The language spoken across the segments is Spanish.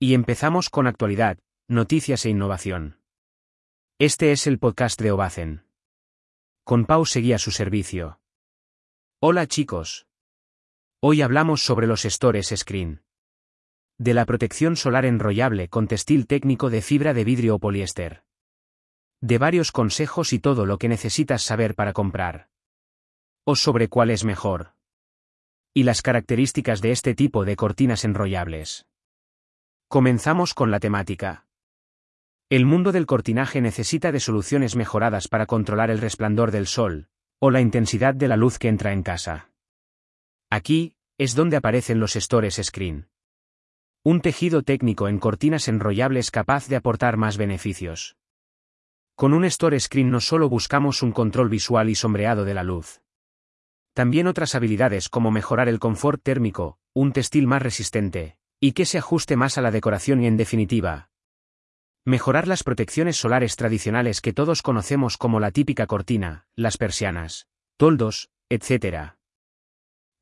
Y empezamos con actualidad, noticias e innovación. Este es el podcast de Obacen. Con Pau seguía su servicio. Hola chicos. Hoy hablamos sobre los stores screen. De la protección solar enrollable con textil técnico de fibra de vidrio o poliéster. De varios consejos y todo lo que necesitas saber para comprar. O sobre cuál es mejor. Y las características de este tipo de cortinas enrollables. Comenzamos con la temática. El mundo del cortinaje necesita de soluciones mejoradas para controlar el resplandor del sol, o la intensidad de la luz que entra en casa. Aquí, es donde aparecen los stores screen. Un tejido técnico en cortinas enrollables capaz de aportar más beneficios. Con un store screen no solo buscamos un control visual y sombreado de la luz. También otras habilidades como mejorar el confort térmico, un textil más resistente, y que se ajuste más a la decoración y en definitiva, mejorar las protecciones solares tradicionales que todos conocemos como la típica cortina, las persianas, toldos, etc.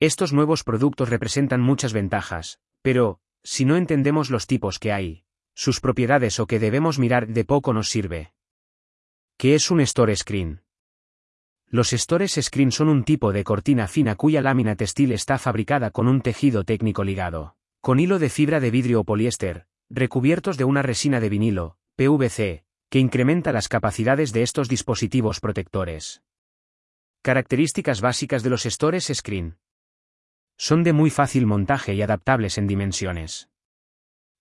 Estos nuevos productos representan muchas ventajas, pero, si no entendemos los tipos que hay, sus propiedades o que debemos mirar de poco nos sirve. ¿Qué es un store screen? Los stores screen son un tipo de cortina fina cuya lámina textil está fabricada con un tejido técnico ligado con hilo de fibra de vidrio o poliéster, recubiertos de una resina de vinilo, PVC, que incrementa las capacidades de estos dispositivos protectores. Características básicas de los stores screen. Son de muy fácil montaje y adaptables en dimensiones.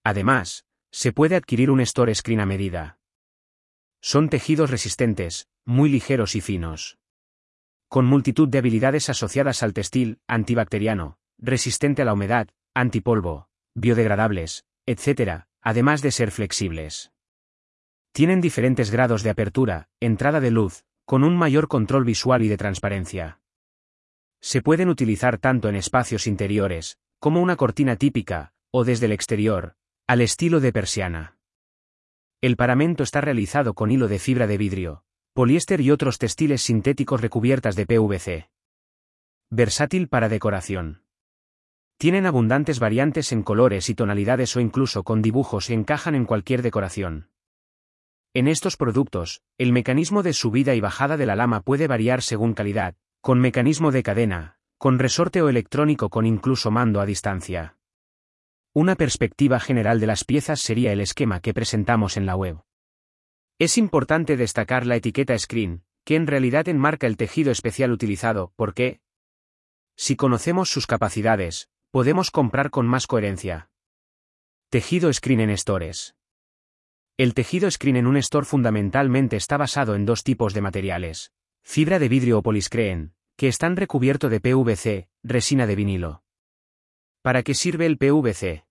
Además, se puede adquirir un store screen a medida. Son tejidos resistentes, muy ligeros y finos. Con multitud de habilidades asociadas al textil, antibacteriano, resistente a la humedad, antipolvo, biodegradables, etc., además de ser flexibles. Tienen diferentes grados de apertura, entrada de luz, con un mayor control visual y de transparencia. Se pueden utilizar tanto en espacios interiores, como una cortina típica, o desde el exterior, al estilo de persiana. El paramento está realizado con hilo de fibra de vidrio, poliéster y otros textiles sintéticos recubiertas de PVC. Versátil para decoración. Tienen abundantes variantes en colores y tonalidades o incluso con dibujos y encajan en cualquier decoración. En estos productos, el mecanismo de subida y bajada de la lama puede variar según calidad, con mecanismo de cadena, con resorte o electrónico con incluso mando a distancia. Una perspectiva general de las piezas sería el esquema que presentamos en la web. Es importante destacar la etiqueta screen, que en realidad enmarca el tejido especial utilizado, porque, si conocemos sus capacidades, podemos comprar con más coherencia. Tejido screen en stores. El tejido screen en un store fundamentalmente está basado en dos tipos de materiales, fibra de vidrio o poliscreen, que están recubierto de PVC, resina de vinilo. ¿Para qué sirve el PVC?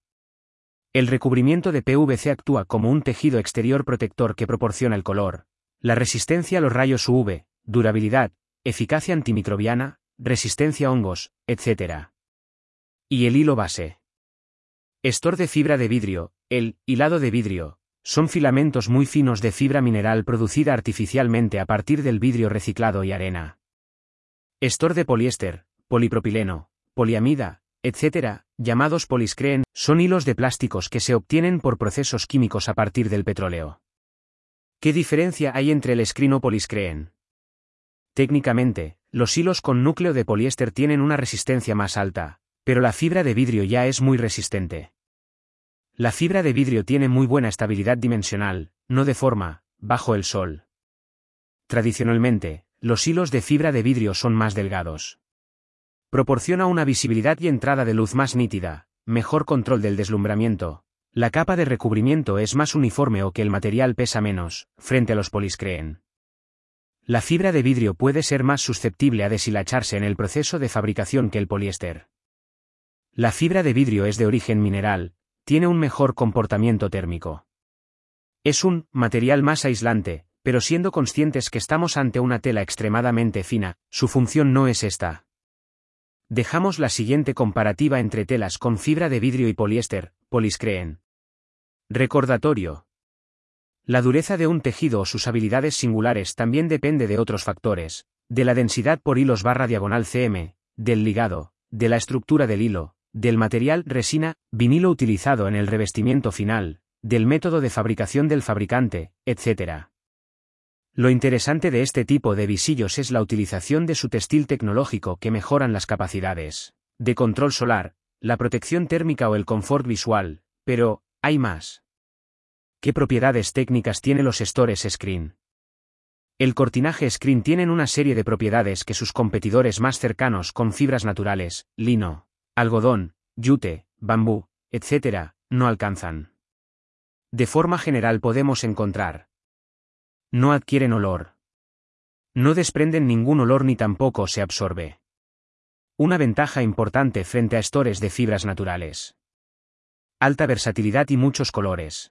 El recubrimiento de PVC actúa como un tejido exterior protector que proporciona el color, la resistencia a los rayos UV, durabilidad, eficacia antimicrobiana, resistencia a hongos, etc. Y el hilo base. Estor de fibra de vidrio, el hilado de vidrio, son filamentos muy finos de fibra mineral producida artificialmente a partir del vidrio reciclado y arena. Estor de poliéster, polipropileno, poliamida, etc., llamados poliscreen, son hilos de plásticos que se obtienen por procesos químicos a partir del petróleo. ¿Qué diferencia hay entre el screen o poliscreen? Técnicamente, los hilos con núcleo de poliéster tienen una resistencia más alta, pero la fibra de vidrio ya es muy resistente. La fibra de vidrio tiene muy buena estabilidad dimensional, no deforma, bajo el sol. Tradicionalmente, los hilos de fibra de vidrio son más delgados. Proporciona una visibilidad y entrada de luz más nítida, mejor control del deslumbramiento. La capa de recubrimiento es más uniforme o que el material pesa menos, frente a los poliscreen. La fibra de vidrio puede ser más susceptible a deshilacharse en el proceso de fabricación que el poliéster. La fibra de vidrio es de origen mineral, tiene un mejor comportamiento térmico. Es un material más aislante, pero siendo conscientes que estamos ante una tela extremadamente fina, su función no es esta. Dejamos la siguiente comparativa entre telas con fibra de vidrio y poliéster, poliscreen. Recordatorio. La dureza de un tejido o sus habilidades singulares también depende de otros factores, de la densidad por hilos barra diagonal cm, del ligado, de la estructura del hilo, del material resina, vinilo utilizado en el revestimiento final, del método de fabricación del fabricante, etc. Lo interesante de este tipo de visillos es la utilización de su textil tecnológico que mejoran las capacidades de control solar, la protección térmica o el confort visual, pero, hay más. ¿Qué propiedades técnicas tiene los stores screen? El cortinaje screen tienen una serie de propiedades que sus competidores más cercanos con fibras naturales, lino, algodón, yute, bambú, etc., no alcanzan. De forma general podemos encontrar no adquieren olor. No desprenden ningún olor ni tampoco se absorbe. Una ventaja importante frente a estores de fibras naturales. Alta versatilidad y muchos colores.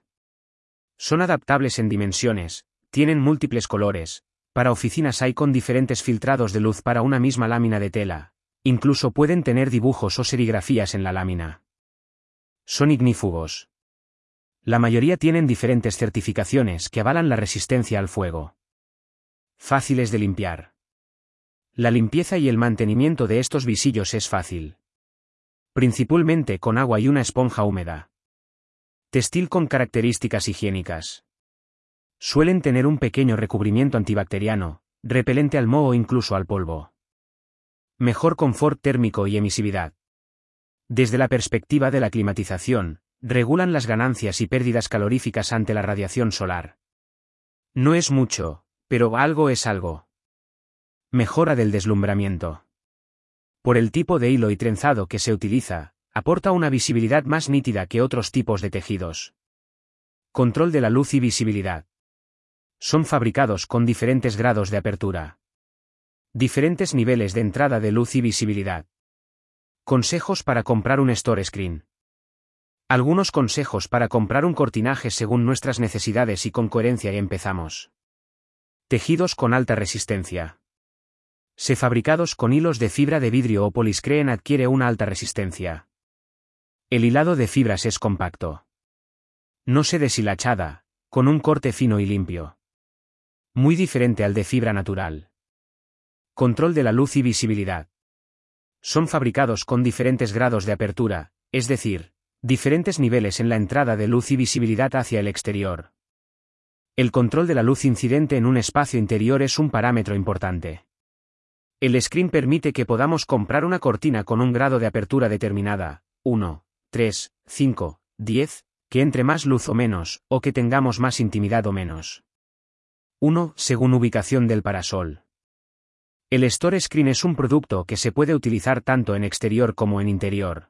Son adaptables en dimensiones, tienen múltiples colores, para oficinas hay con diferentes filtrados de luz para una misma lámina de tela, incluso pueden tener dibujos o serigrafías en la lámina. Son ignífugos. La mayoría tienen diferentes certificaciones que avalan la resistencia al fuego. Fáciles de limpiar. La limpieza y el mantenimiento de estos visillos es fácil. Principalmente con agua y una esponja húmeda. Textil con características higiénicas. Suelen tener un pequeño recubrimiento antibacteriano, repelente al moho o incluso al polvo. Mejor confort térmico y emisividad. Desde la perspectiva de la climatización, regulan las ganancias y pérdidas caloríficas ante la radiación solar. No es mucho, pero algo es algo. Mejora del deslumbramiento. Por el tipo de hilo y trenzado que se utiliza, aporta una visibilidad más nítida que otros tipos de tejidos. Control de la luz y visibilidad. Son fabricados con diferentes grados de apertura. Diferentes niveles de entrada de luz y visibilidad. Consejos para comprar un store screen. Algunos consejos para comprar un cortinaje según nuestras necesidades y con coherencia y empezamos. Tejidos con alta resistencia. Se fabricados con hilos de fibra de vidrio o poliscreen adquiere una alta resistencia. El hilado de fibras es compacto. No se deshilachada, con un corte fino y limpio. Muy diferente al de fibra natural. Control de la luz y visibilidad. Son fabricados con diferentes grados de apertura, es decir, Diferentes niveles en la entrada de luz y visibilidad hacia el exterior. El control de la luz incidente en un espacio interior es un parámetro importante. El screen permite que podamos comprar una cortina con un grado de apertura determinada, 1, 3, 5, 10, que entre más luz o menos, o que tengamos más intimidad o menos. 1. Según ubicación del parasol. El Store Screen es un producto que se puede utilizar tanto en exterior como en interior.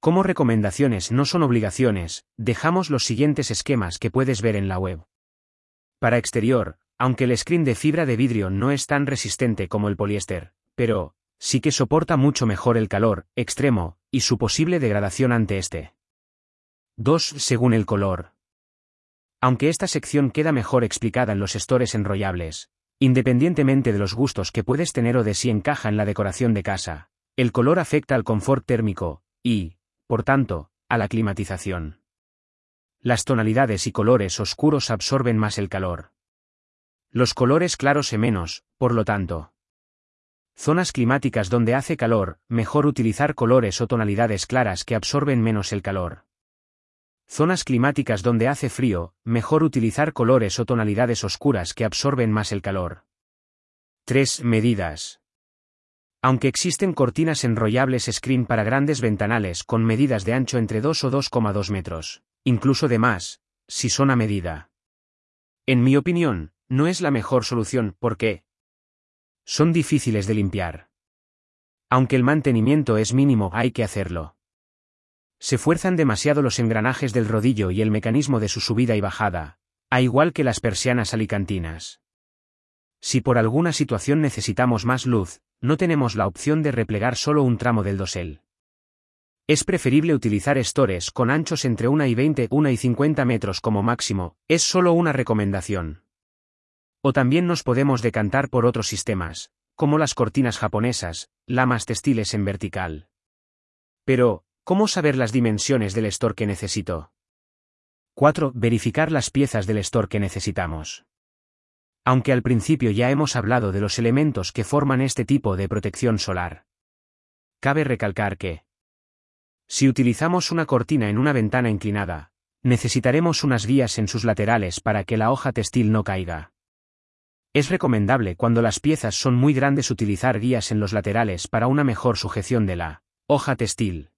Como recomendaciones no son obligaciones, dejamos los siguientes esquemas que puedes ver en la web. Para exterior, aunque el screen de fibra de vidrio no es tan resistente como el poliéster, pero, sí que soporta mucho mejor el calor, extremo, y su posible degradación ante este. 2. Según el color. Aunque esta sección queda mejor explicada en los estores enrollables, independientemente de los gustos que puedes tener o de si encaja en la decoración de casa, el color afecta al confort térmico, y, por tanto, a la climatización. Las tonalidades y colores oscuros absorben más el calor. Los colores claros se menos, por lo tanto. Zonas climáticas donde hace calor, mejor utilizar colores o tonalidades claras que absorben menos el calor. Zonas climáticas donde hace frío, mejor utilizar colores o tonalidades oscuras que absorben más el calor. 3. Medidas. Aunque existen cortinas enrollables screen para grandes ventanales con medidas de ancho entre 2 o 2,2 metros, incluso de más, si son a medida. En mi opinión, no es la mejor solución porque son difíciles de limpiar. Aunque el mantenimiento es mínimo, hay que hacerlo. Se fuerzan demasiado los engranajes del rodillo y el mecanismo de su subida y bajada, a igual que las persianas alicantinas. Si por alguna situación necesitamos más luz, no tenemos la opción de replegar solo un tramo del dosel. Es preferible utilizar estores con anchos entre 1 y 20, 1 y 50 metros como máximo, es solo una recomendación. O también nos podemos decantar por otros sistemas, como las cortinas japonesas, lamas textiles en vertical. Pero, ¿cómo saber las dimensiones del store que necesito? 4. Verificar las piezas del store que necesitamos. Aunque al principio ya hemos hablado de los elementos que forman este tipo de protección solar. Cabe recalcar que Si utilizamos una cortina en una ventana inclinada, necesitaremos unas guías en sus laterales para que la hoja textil no caiga. Es recomendable cuando las piezas son muy grandes utilizar guías en los laterales para una mejor sujeción de la hoja textil.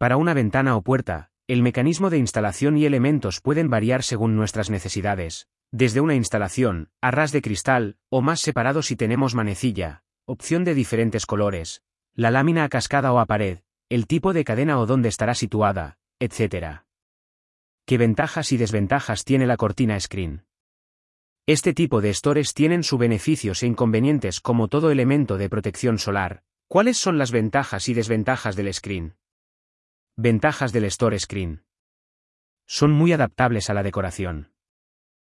Para una ventana o puerta, el mecanismo de instalación y elementos pueden variar según nuestras necesidades, desde una instalación, a ras de cristal, o más separado si tenemos manecilla, opción de diferentes colores, la lámina a cascada o a pared, el tipo de cadena o dónde estará situada, etc. ¿Qué ventajas y desventajas tiene la cortina screen? Este tipo de stores tienen sus beneficios e inconvenientes como todo elemento de protección solar. ¿Cuáles son las ventajas y desventajas del screen? Ventajas del store screen. Son muy adaptables a la decoración.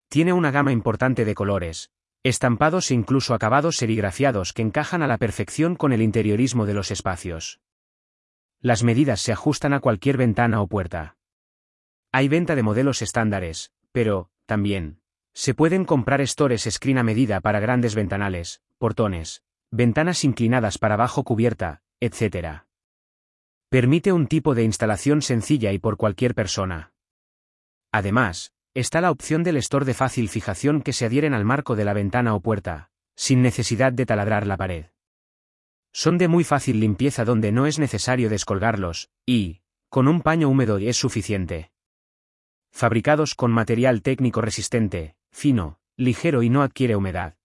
Tiene una gama importante de colores, estampados e incluso acabados serigrafiados que encajan a la perfección con el interiorismo de los espacios. Las medidas se ajustan a cualquier ventana o puerta. Hay venta de modelos estándares, pero, también, se pueden comprar stores screen a medida para grandes ventanales, portones, ventanas inclinadas para bajo cubierta, etc. Permite un tipo de instalación sencilla y por cualquier persona. Además, está la opción del store de fácil fijación que se adhieren al marco de la ventana o puerta, sin necesidad de taladrar la pared. Son de muy fácil limpieza donde no es necesario descolgarlos, y, con un paño húmedo es suficiente. Fabricados con material técnico resistente, fino, ligero y no adquiere humedad.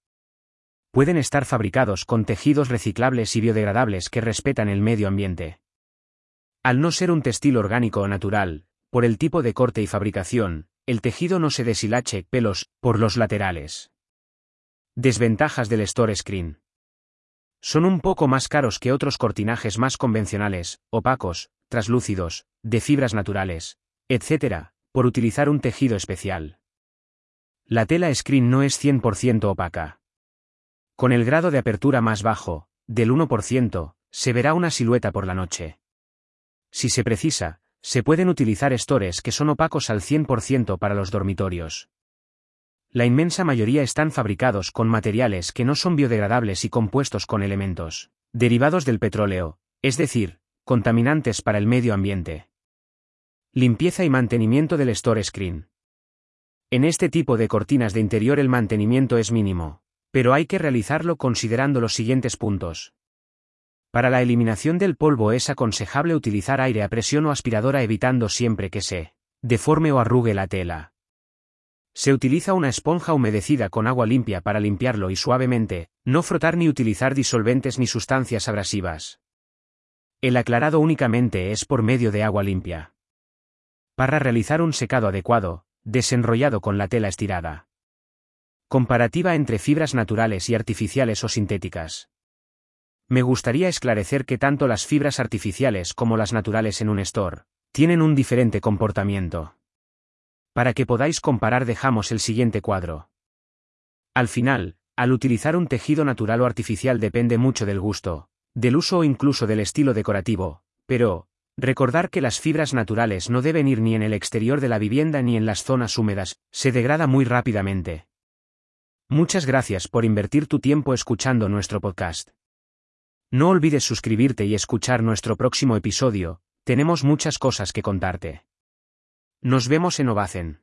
Pueden estar fabricados con tejidos reciclables y biodegradables que respetan el medio ambiente. Al no ser un textil orgánico o natural, por el tipo de corte y fabricación, el tejido no se deshilache pelos por los laterales. Desventajas del Store Screen. Son un poco más caros que otros cortinajes más convencionales, opacos, traslúcidos, de fibras naturales, etc., por utilizar un tejido especial. La tela screen no es 100% opaca. Con el grado de apertura más bajo, del 1%, se verá una silueta por la noche. Si se precisa, se pueden utilizar stores que son opacos al 100% para los dormitorios. La inmensa mayoría están fabricados con materiales que no son biodegradables y compuestos con elementos derivados del petróleo, es decir, contaminantes para el medio ambiente. Limpieza y mantenimiento del store screen. En este tipo de cortinas de interior el mantenimiento es mínimo, pero hay que realizarlo considerando los siguientes puntos. Para la eliminación del polvo es aconsejable utilizar aire a presión o aspiradora evitando siempre que se deforme o arrugue la tela. Se utiliza una esponja humedecida con agua limpia para limpiarlo y suavemente, no frotar ni utilizar disolventes ni sustancias abrasivas. El aclarado únicamente es por medio de agua limpia. Para realizar un secado adecuado, desenrollado con la tela estirada. Comparativa entre fibras naturales y artificiales o sintéticas. Me gustaría esclarecer que tanto las fibras artificiales como las naturales en un store tienen un diferente comportamiento. Para que podáis comparar dejamos el siguiente cuadro. Al final, al utilizar un tejido natural o artificial depende mucho del gusto, del uso o incluso del estilo decorativo, pero, Recordar que las fibras naturales no deben ir ni en el exterior de la vivienda ni en las zonas húmedas, se degrada muy rápidamente. Muchas gracias por invertir tu tiempo escuchando nuestro podcast. No olvides suscribirte y escuchar nuestro próximo episodio, tenemos muchas cosas que contarte. Nos vemos en Ovacen.